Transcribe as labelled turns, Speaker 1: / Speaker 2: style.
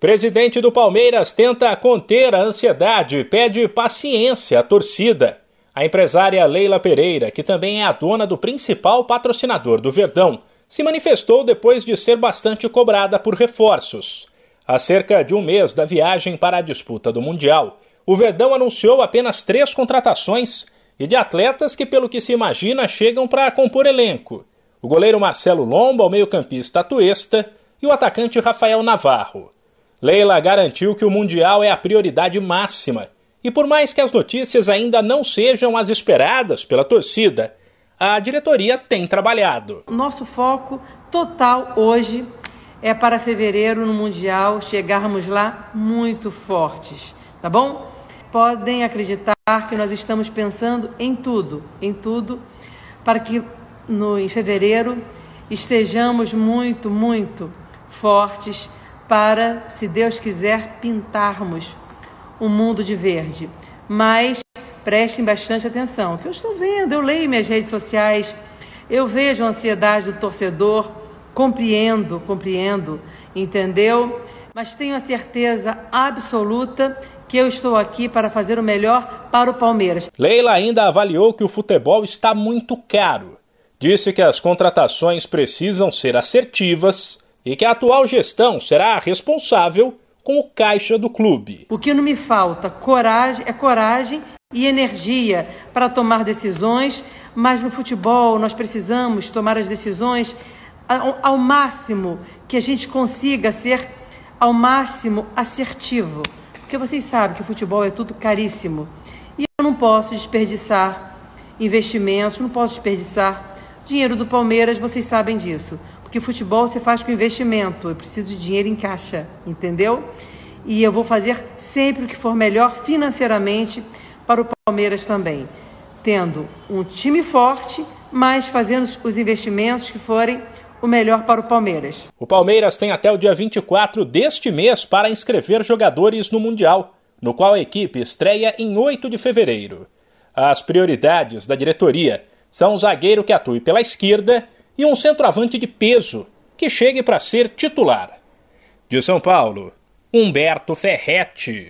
Speaker 1: Presidente do Palmeiras tenta conter a ansiedade e pede paciência à torcida. A empresária Leila Pereira, que também é a dona do principal patrocinador do Verdão, se manifestou depois de ser bastante cobrada por reforços. Há cerca de um mês da viagem para a disputa do Mundial, o Verdão anunciou apenas três contratações e de atletas que, pelo que se imagina, chegam para compor elenco: o goleiro Marcelo Lomba, o meio-campista Tuesta e o atacante Rafael Navarro. Leila garantiu que o Mundial é a prioridade máxima. E por mais que as notícias ainda não sejam as esperadas pela torcida, a diretoria tem trabalhado.
Speaker 2: Nosso foco total hoje é para fevereiro no Mundial chegarmos lá muito fortes, tá bom? Podem acreditar que nós estamos pensando em tudo, em tudo, para que no, em fevereiro estejamos muito, muito fortes para, se Deus quiser, pintarmos um mundo de verde. Mas prestem bastante atenção, que eu estou vendo, eu leio minhas redes sociais, eu vejo a ansiedade do torcedor, compreendo, compreendo, entendeu? Mas tenho a certeza absoluta que eu estou aqui para fazer o melhor para o Palmeiras.
Speaker 1: Leila ainda avaliou que o futebol está muito caro. Disse que as contratações precisam ser assertivas e que a atual gestão será responsável com o caixa do clube.
Speaker 2: O que não me falta coragem é coragem e energia para tomar decisões, mas no futebol nós precisamos tomar as decisões ao, ao máximo que a gente consiga ser ao máximo assertivo, porque vocês sabem que o futebol é tudo caríssimo e eu não posso desperdiçar investimentos, não posso desperdiçar dinheiro do Palmeiras, vocês sabem disso. Porque futebol se faz com investimento, eu preciso de dinheiro em caixa, entendeu? E eu vou fazer sempre o que for melhor financeiramente para o Palmeiras também, tendo um time forte, mas fazendo os investimentos que forem o melhor para o Palmeiras.
Speaker 1: O Palmeiras tem até o dia 24 deste mês para inscrever jogadores no Mundial, no qual a equipe estreia em 8 de fevereiro. As prioridades da diretoria são um zagueiro que atue pela esquerda e um centroavante de peso que chegue para ser titular. De São Paulo, Humberto Ferretti.